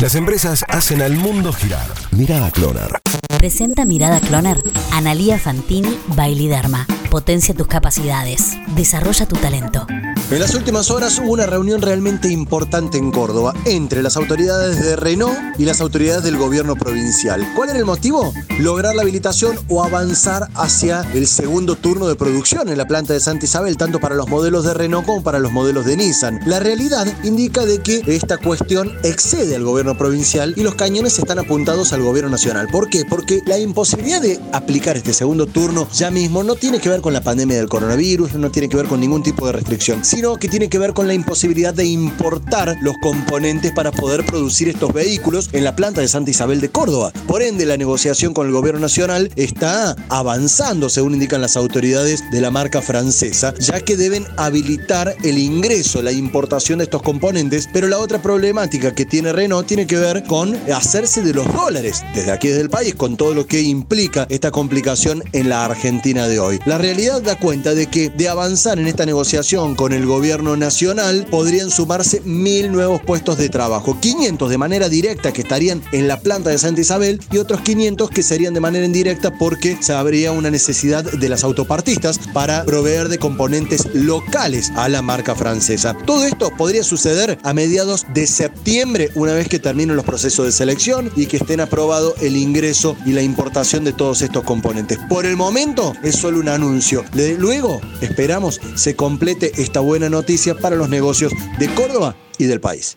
Las empresas hacen al mundo girar. Mirada Cloner. Presenta Mirada Cloner. Analía Fantini Bailiderma. Potencia tus capacidades. Desarrolla tu talento. En las últimas horas hubo una reunión realmente importante en Córdoba entre las autoridades de Renault y las autoridades del gobierno provincial. ¿Cuál era el motivo? Lograr la habilitación o avanzar hacia el segundo turno de producción en la planta de Santa Isabel, tanto para los modelos de Renault como para los modelos de Nissan. La realidad indica de que esta cuestión excede al gobierno provincial y los cañones están apuntados al gobierno nacional. ¿Por qué? Porque la imposibilidad de aplicar este segundo turno ya mismo no tiene que ver con la pandemia del coronavirus, no tiene que ver con ningún tipo de restricción, sino que tiene que ver con la imposibilidad de importar los componentes para poder producir estos vehículos en la planta de Santa Isabel de Córdoba. Por ende, la negociación con el gobierno nacional está avanzando, según indican las autoridades de la marca francesa, ya que deben habilitar el ingreso, la importación de estos componentes, pero la otra problemática que tiene Renault tiene que ver con hacerse de los dólares desde aquí desde el país, con todo lo que implica esta complicación en la Argentina de hoy. La realidad da cuenta de que de avanzar en esta negociación con el gobierno nacional podrían sumarse mil nuevos puestos de trabajo, 500 de manera directa que estarían en la planta de Santa Isabel y otros 500 que serían de manera indirecta porque se habría una necesidad de las autopartistas para proveer de componentes locales a la marca francesa. Todo esto podría suceder a mediados de septiembre, una vez que terminen los procesos de selección y que estén aprobado el ingreso y la importación de todos estos componentes. Por el momento es solo un anuncio. Luego esperamos se complete esta noticia para los negocios de Córdoba y del país.